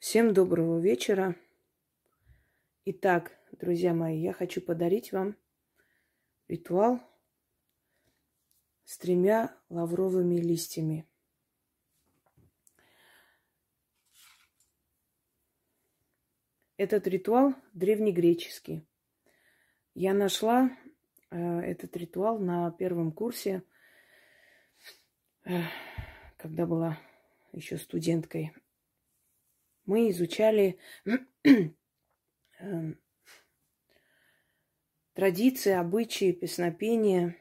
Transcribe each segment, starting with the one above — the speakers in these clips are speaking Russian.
Всем доброго вечера. Итак, друзья мои, я хочу подарить вам ритуал с тремя лавровыми листьями. Этот ритуал древнегреческий. Я нашла э, этот ритуал на первом курсе, э, когда была еще студенткой мы изучали эм, традиции, обычаи, песнопения,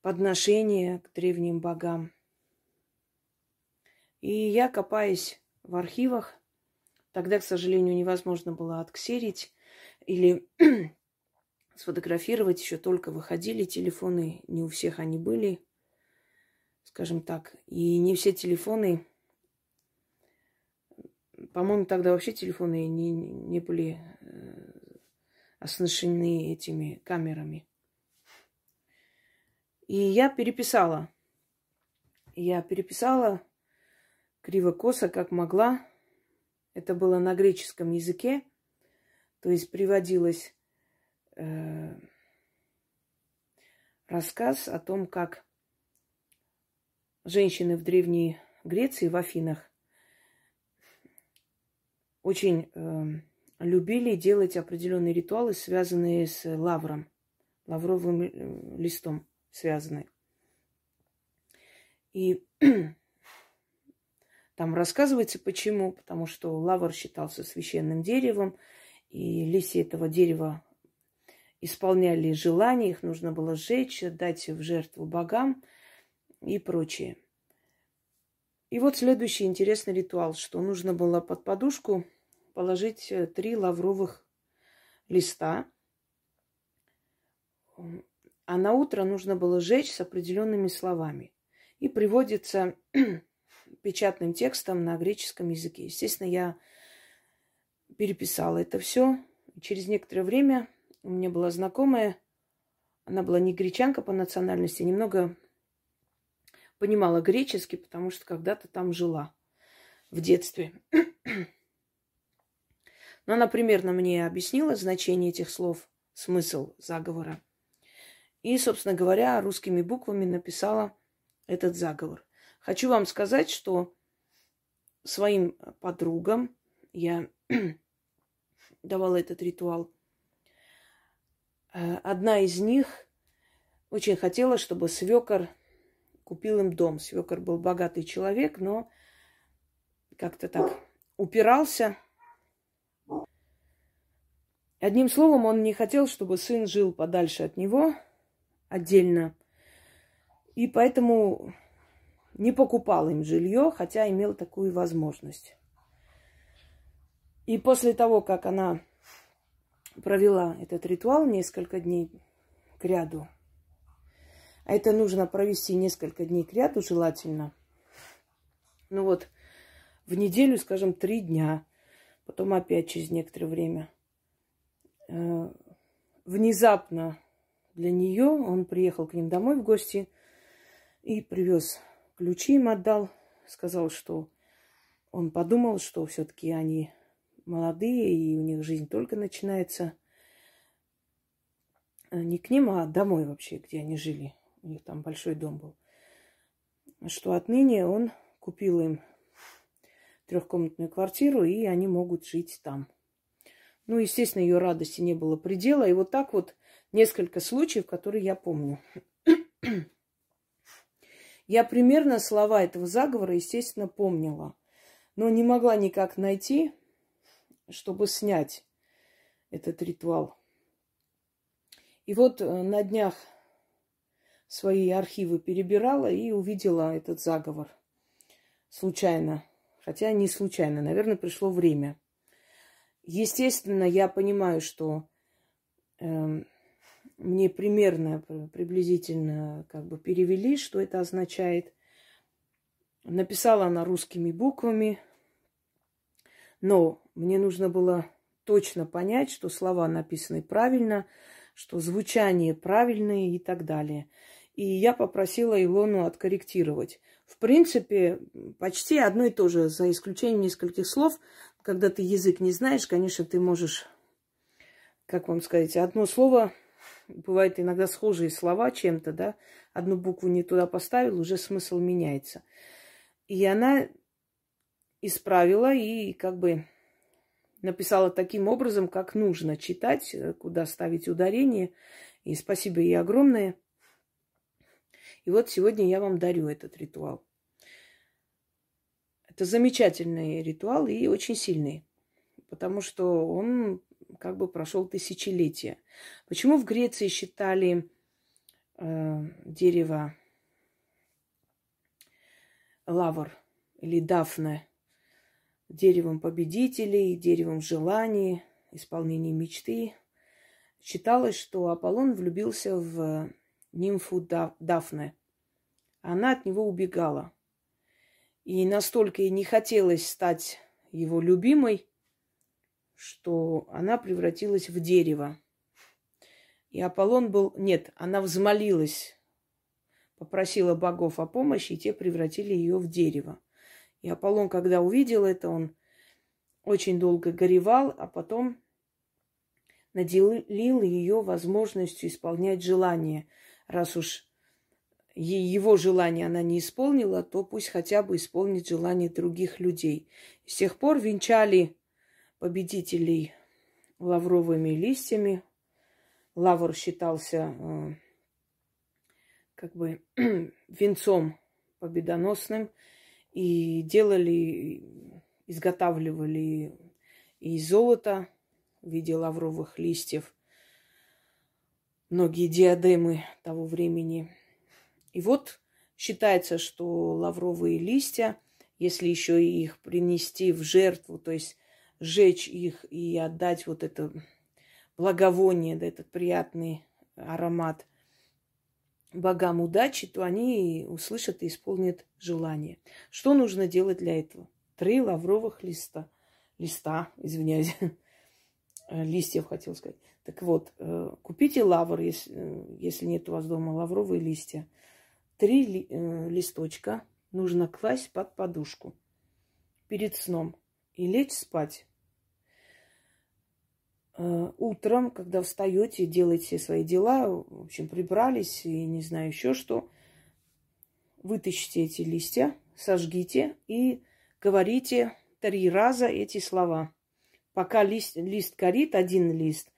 подношения к древним богам. И я, копаясь в архивах, тогда, к сожалению, невозможно было отксерить или сфотографировать, еще только выходили телефоны, не у всех они были, скажем так, и не все телефоны по-моему, тогда вообще телефоны не, не были э, оснащены этими камерами. И я переписала. Я переписала криво-косо, как могла. Это было на греческом языке. То есть приводилось э, рассказ о том, как женщины в Древней Греции, в Афинах, очень э, любили делать определенные ритуалы, связанные с лавром, лавровым э, листом связанные. И там рассказывается почему. Потому что лавр считался священным деревом, и листья этого дерева исполняли желания, их нужно было сжечь, дать в жертву богам и прочее. И вот следующий интересный ритуал, что нужно было под подушку положить э, три лавровых листа. А на утро нужно было сжечь с определенными словами. И приводится печатным текстом на греческом языке. Естественно, я переписала это все. Через некоторое время у меня была знакомая, она была не гречанка по национальности, немного понимала греческий, потому что когда-то там жила в детстве. Но она примерно мне объяснила значение этих слов, смысл заговора. И, собственно говоря, русскими буквами написала этот заговор. Хочу вам сказать, что своим подругам я давала этот ритуал. Э, одна из них очень хотела, чтобы свекор купил им дом. Свекор был богатый человек, но как-то так упирался. Одним словом, он не хотел, чтобы сын жил подальше от него, отдельно. И поэтому не покупал им жилье, хотя имел такую возможность. И после того, как она провела этот ритуал несколько дней к ряду, а это нужно провести несколько дней к ряду желательно. Ну вот, в неделю, скажем, три дня. Потом опять через некоторое время. Э, внезапно для нее он приехал к ним домой в гости и привез ключи им отдал. Сказал, что он подумал, что все-таки они молодые, и у них жизнь только начинается. Э, не к ним, а домой вообще, где они жили у них там большой дом был, что отныне он купил им трехкомнатную квартиру, и они могут жить там. Ну, естественно, ее радости не было предела. И вот так вот несколько случаев, которые я помню. Я примерно слова этого заговора, естественно, помнила, но не могла никак найти, чтобы снять этот ритуал. И вот э, на днях свои архивы перебирала и увидела этот заговор. Случайно. Хотя не случайно. Наверное, пришло время. Естественно, я понимаю, что э, мне примерно, приблизительно как бы перевели, что это означает. Написала она русскими буквами, но мне нужно было точно понять, что слова написаны правильно, что звучание правильное и так далее. И я попросила Илону откорректировать. В принципе, почти одно и то же, за исключением нескольких слов. Когда ты язык не знаешь, конечно, ты можешь, как вам сказать, одно слово, бывает иногда схожие слова чем-то, да, одну букву не туда поставил, уже смысл меняется. И она исправила и как бы написала таким образом, как нужно читать, куда ставить ударение. И спасибо ей огромное. И вот сегодня я вам дарю этот ритуал. Это замечательный ритуал и очень сильный, потому что он как бы прошел тысячелетия. Почему в Греции считали э, дерево лавр или дафне деревом победителей, деревом желаний, исполнения мечты. Считалось, что Аполлон влюбился в нимфу Дафне. Она от него убегала. И настолько ей не хотелось стать его любимой, что она превратилась в дерево. И Аполлон был... Нет, она взмолилась, попросила богов о помощи, и те превратили ее в дерево. И Аполлон, когда увидел это, он очень долго горевал, а потом наделил ее возможностью исполнять желания. Раз уж его желание она не исполнила, то пусть хотя бы исполнит желание других людей. С тех пор венчали победителей лавровыми листьями. Лавр считался э, как бы венцом победоносным – и делали, изготавливали из золота в виде лавровых листьев многие диадемы того времени. И вот считается, что лавровые листья, если еще и их принести в жертву, то есть сжечь их и отдать вот это благовоние, да, этот приятный аромат – богам удачи, то они услышат и исполнят желание. Что нужно делать для этого? Три лавровых листа. Листа, извиняюсь. Листьев хотел сказать. Так вот, э, купите лавр, если, э, если нет у вас дома лавровые листья. Три ли, э, листочка нужно класть под подушку перед сном и лечь спать. Э, утром, когда встаете, делаете свои дела, в общем, прибрались и не знаю еще что, вытащите эти листья, сожгите и говорите три раза эти слова. Пока лист, лист горит, один лист,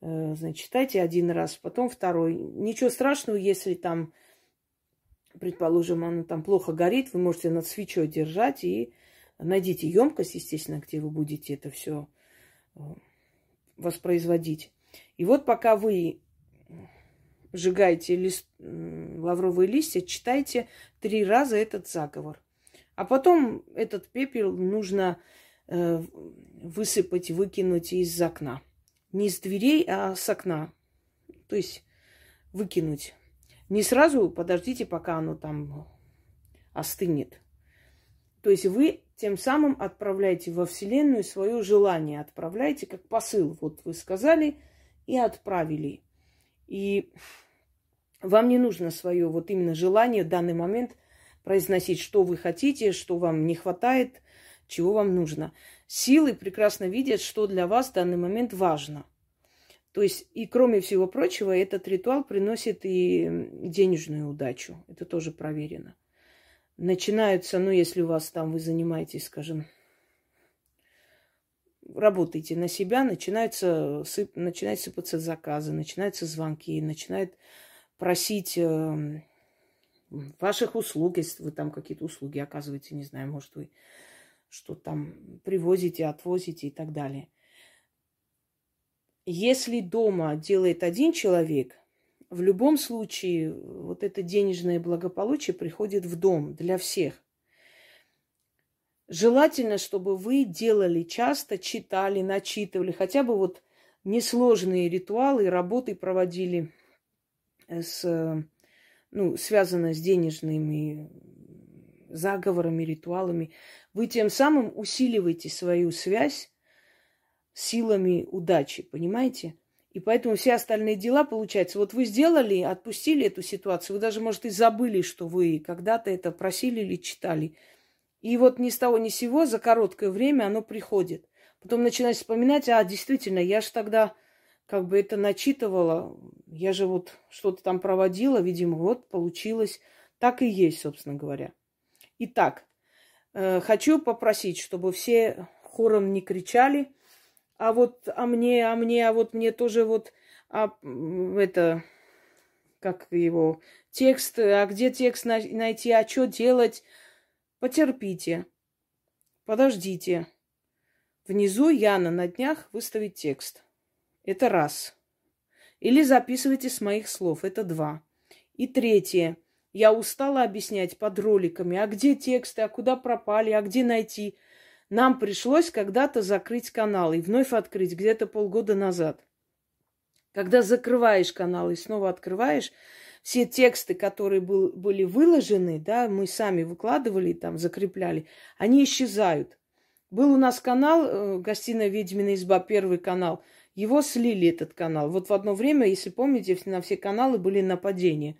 э, значит, читайте один раз, потом второй. Ничего страшного, если там, предположим, оно там плохо горит, вы можете над свечой держать и найдите емкость, естественно, где вы будете это все э, воспроизводить. И вот пока вы сжигаете лист, лавровые листья, читайте три раза этот заговор. А потом этот пепел нужно э, высыпать, выкинуть из окна. Не с дверей, а с окна. То есть выкинуть. Не сразу подождите, пока оно там остынет. То есть вы тем самым отправляете во Вселенную свое желание, отправляете как посыл. Вот вы сказали и отправили. И вам не нужно свое вот именно желание в данный момент произносить, что вы хотите, что вам не хватает, чего вам нужно. Силы прекрасно видят, что для вас в данный момент важно. То есть, и кроме всего прочего, этот ритуал приносит и денежную удачу. Это тоже проверено начинаются, ну, если у вас там вы занимаетесь, скажем, работаете на себя, начинаются, сып, начинают сыпаться заказы, начинаются звонки, начинают просить э, ваших услуг, если вы там какие-то услуги оказываете, не знаю, может, вы что там привозите, отвозите и так далее. Если дома делает один человек, в любом случае вот это денежное благополучие приходит в дом для всех. Желательно, чтобы вы делали часто, читали, начитывали, хотя бы вот несложные ритуалы, работы проводили с, ну, связанные с денежными заговорами, ритуалами. Вы тем самым усиливаете свою связь силами удачи, понимаете? И поэтому все остальные дела, получается, вот вы сделали, отпустили эту ситуацию, вы даже, может, и забыли, что вы когда-то это просили или читали. И вот ни с того ни с сего за короткое время оно приходит. Потом начинаешь вспоминать, а, действительно, я же тогда как бы это начитывала, я же вот что-то там проводила, видимо, вот получилось. Так и есть, собственно говоря. Итак, э, хочу попросить, чтобы все хором не кричали, а вот а мне, а мне, а вот мне тоже вот а, это, как его, текст, а где текст найти, а что делать? Потерпите, подождите. Внизу Яна на днях выставит текст. Это раз. Или записывайте с моих слов. Это два. И третье. Я устала объяснять под роликами, а где тексты, а куда пропали, а где найти. Нам пришлось когда-то закрыть канал и вновь открыть где-то полгода назад. Когда закрываешь канал и снова открываешь, все тексты, которые был, были выложены, да, мы сами выкладывали, там, закрепляли, они исчезают. Был у нас канал, э, гостиная Ведьмина изба, первый канал – его слили, этот канал. Вот в одно время, если помните, на все каналы были нападения.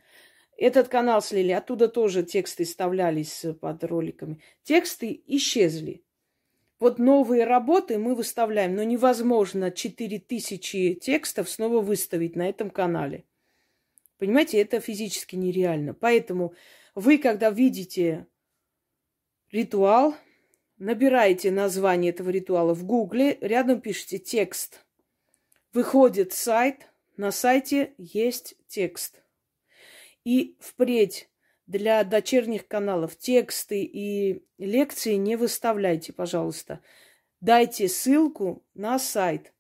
Этот канал слили, оттуда тоже тексты вставлялись под роликами. Тексты исчезли. Вот новые работы мы выставляем, но невозможно 4000 текстов снова выставить на этом канале. Понимаете, это физически нереально. Поэтому вы, когда видите ритуал, набираете название этого ритуала в гугле, рядом пишите текст – Выходит сайт, на сайте есть текст. И впредь для дочерних каналов тексты и лекции не выставляйте, пожалуйста. Дайте ссылку на сайт.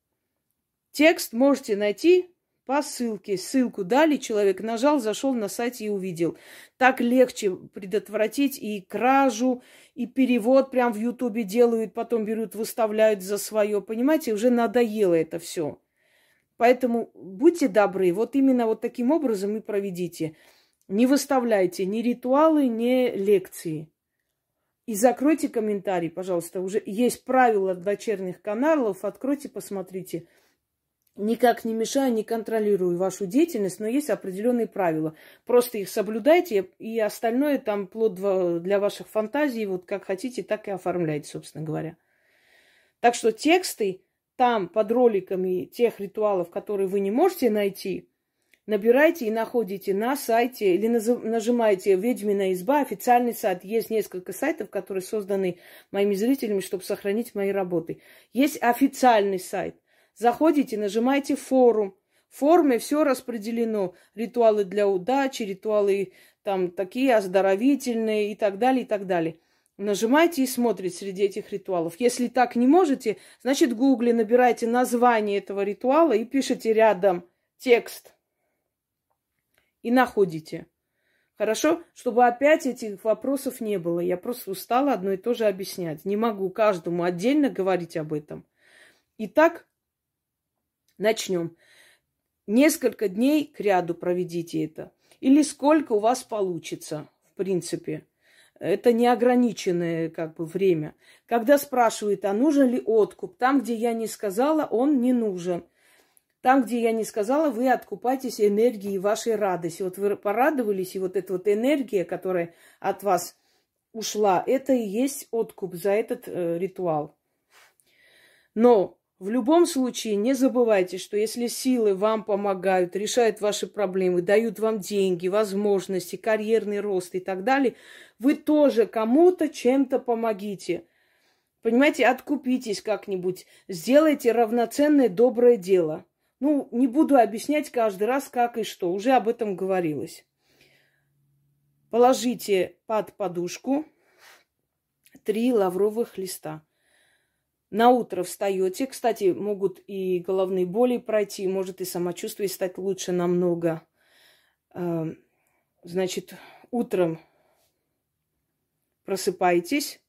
Текст можете найти по ссылке. Ссылку дали, человек нажал, зашел на сайт и увидел. Так легче предотвратить и кражу, и перевод прям в Ютубе делают, потом берут, выставляют за свое. Понимаете, уже надоело это все. Поэтому будьте добры, вот именно вот таким образом и проведите. Не выставляйте ни ритуалы, ни лекции. И закройте комментарий, пожалуйста. Уже есть правила дочерних каналов. Откройте, посмотрите. Никак не мешаю, не контролирую вашу деятельность, но есть определенные правила. Просто их соблюдайте, и остальное там плод для ваших фантазий. Вот как хотите, так и оформляйте, собственно говоря. Так что тексты там под роликами тех ритуалов, которые вы не можете найти, набирайте и находите на сайте или нажимаете «Ведьмина изба», официальный сайт. Есть несколько сайтов, которые созданы моими зрителями, чтобы сохранить мои работы. Есть официальный сайт. Заходите, нажимаете «Форум». В форуме все распределено. Ритуалы для удачи, ритуалы там такие оздоровительные и так далее, и так далее. Нажимайте и смотрите среди этих ритуалов. Если так не можете, значит, в гугле набирайте название этого ритуала и пишите рядом текст. И находите. Хорошо? Чтобы опять этих вопросов не было. Я просто устала одно и то же объяснять. Не могу каждому отдельно говорить об этом. Итак, начнем. Несколько дней к ряду проведите это. Или сколько у вас получится, в принципе. Это неограниченное как бы время. Когда спрашивают, а нужен ли откуп, там, где я не сказала, он не нужен. Там, где я не сказала, вы откупаетесь энергией вашей радости. Вот вы порадовались, и вот эта вот энергия, которая от вас ушла, это и есть откуп за этот э, ритуал. Но в любом случае, не забывайте, что если силы вам помогают, решают ваши проблемы, дают вам деньги, возможности, карьерный рост и так далее, вы тоже кому-то чем-то помогите. Понимаете, откупитесь как-нибудь, сделайте равноценное доброе дело. Ну, не буду объяснять каждый раз, как и что, уже об этом говорилось. Положите под подушку три лавровых листа. На утро встаете. Кстати, могут и головные боли пройти, может и самочувствие стать лучше намного. Эм, значит, утром просыпаетесь.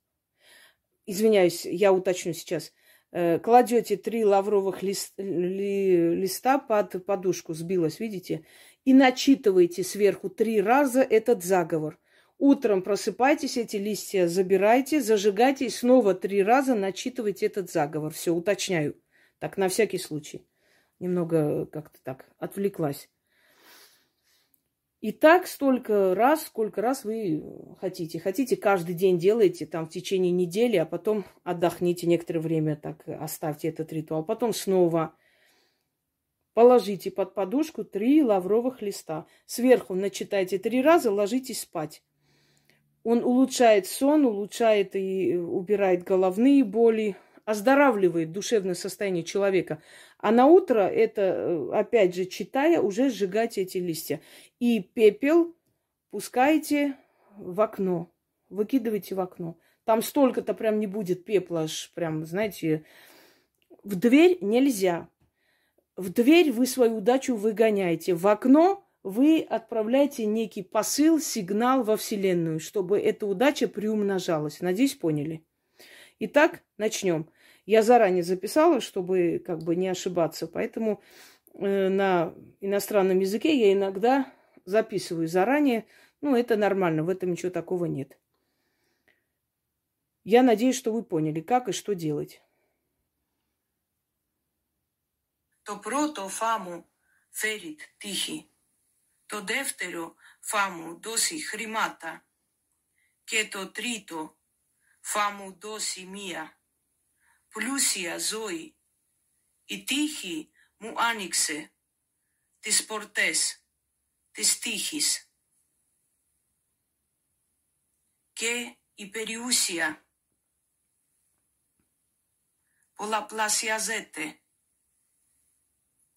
Извиняюсь, я уточню сейчас. Э, кладете три лавровых лист, ли, листа под подушку, сбилась, видите? И начитываете сверху три раза этот заговор – Утром просыпайтесь, эти листья забирайте, зажигайте и снова три раза начитывайте этот заговор. Все, уточняю. Так, на всякий случай. немного как-то так отвлеклась. И так столько раз, сколько раз вы хотите. Хотите, каждый день делаете там в течение недели, а потом отдохните некоторое время, так оставьте этот ритуал. Потом снова положите под подушку три лавровых листа. Сверху начитайте три раза, ложитесь спать. Он улучшает сон, улучшает и убирает головные боли, оздоравливает душевное состояние человека. А на утро это, э, опять же, читая, уже сжигайте эти листья. И пепел пускайте в окно, выкидывайте в окно. Там столько-то прям не будет пепла, аж прям, знаете, в дверь нельзя. В дверь вы свою удачу выгоняете. В окно вы отправляете некий посыл, сигнал во Вселенную, чтобы эта удача приумножалась. Надеюсь, поняли. Итак, начнем. Я заранее записала, чтобы как бы не ошибаться, поэтому э, на иностранном языке я иногда записываю заранее. Ну, это нормально, в этом ничего такого нет. Я надеюсь, что вы поняли, как и что делать. Το πρώτο φάμου φέρει τύχη. Το δεύτερο φάμου δώσει χρήματα. Και το τρίτο φάμου δώσει μία Πλούσια ζωή. Η τύχη μου άνοιξε τις πορτές της τύχης και η περιούσια πολλαπλασιαζέται.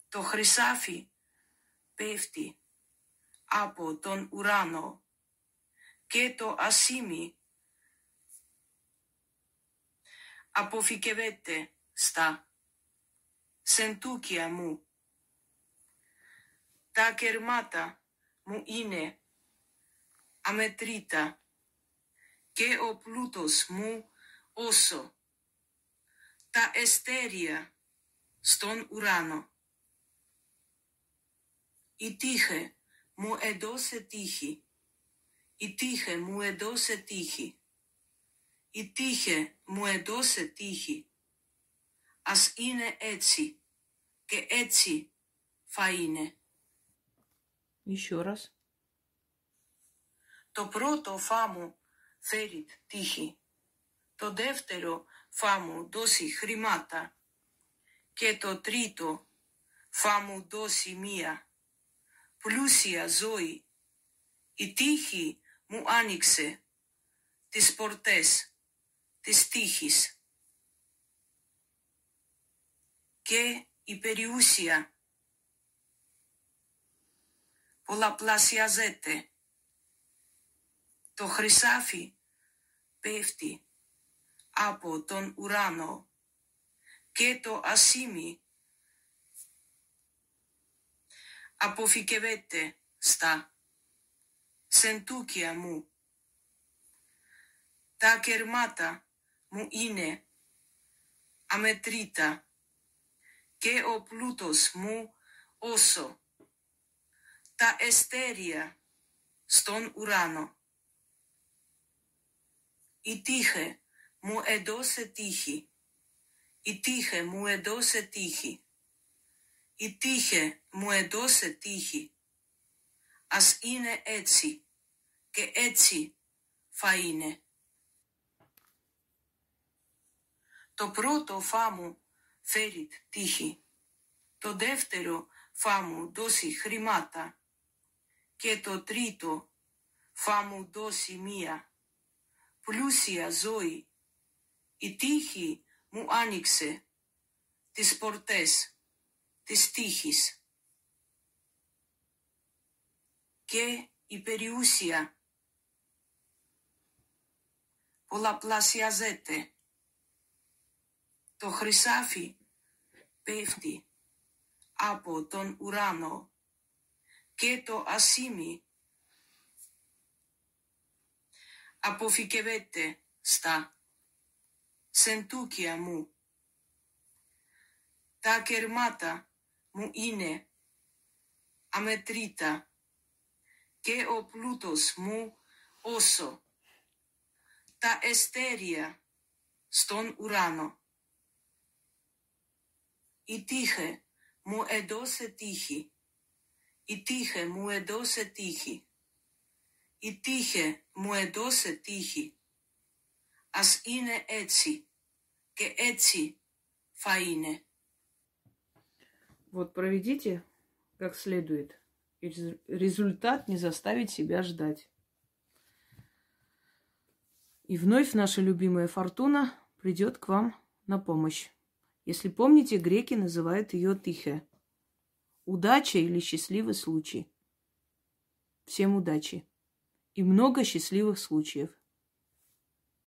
Το χρυσάφι πέφτει από τον ουρανό και το ασίμι αποφυκευέται στα σεντούκια μου. Τα κερμάτα μου είναι αμετρήτα και ο πλούτος μου όσο τα εστέρια στον ουρανό. Η τύχη μου έδωσε τύχη. Η τύχη μου έδωσε τύχη Η τύχη μου έδωσε τύχη. Ας είναι έτσι και έτσι θα είναι. Еще раз. Το πρώτο θα μου φέρει τύχη. Το δεύτερο θα μου δώσει χρήματα. Και το τρίτο θα μου δώσει μία πλούσια ζωή. Η τύχη μου άνοιξε τις πορτές της τύχης και η περιούσια πολλαπλασιαζέται. Το χρυσάφι πέφτει από τον ουρανό και το ασίμι αποφυκευέται στα σεντούκια μου. Τα κερμάτα μου είναι αμετρήτα και ο πλούτος μου όσο τα εστέρια στον ουρανό. Η τύχη μου έδωσε τύχη. Η τύχη μου έδωσε τύχη. Η τύχη μου έδωσε τύχη. Ας είναι έτσι και έτσι θα είναι. Το πρώτο θα μου φέρει τύχη. Το δεύτερο θα μου δώσει χρήματα. Και το τρίτο θα μου δώσει μία πλούσια ζωή. Η τύχη μου άνοιξε τις πορτές της τύχης. Και η περιούσια πολλαπλασιαζέται. Το χρυσάφι πέφτει από τον ουρανό και το ασίμι αποφυκευέται στα σεντούκια μου. Τα κερμάτα μου είναι αμετρήτα και ο πλούτος μου όσο τα εστέρια στον ουρανό. Η τύχη μου έδωσε τύχη. Η τύχη μου έδωσε τύχη. Η τύχη μου έδωσε τύχη. Ας είναι έτσι και έτσι θα είναι. Вот проведите как следует, и рез- результат не заставит себя ждать. И вновь наша любимая фортуна придет к вам на помощь. Если помните, греки называют ее тихе. Удача или счастливый случай. Всем удачи. И много счастливых случаев.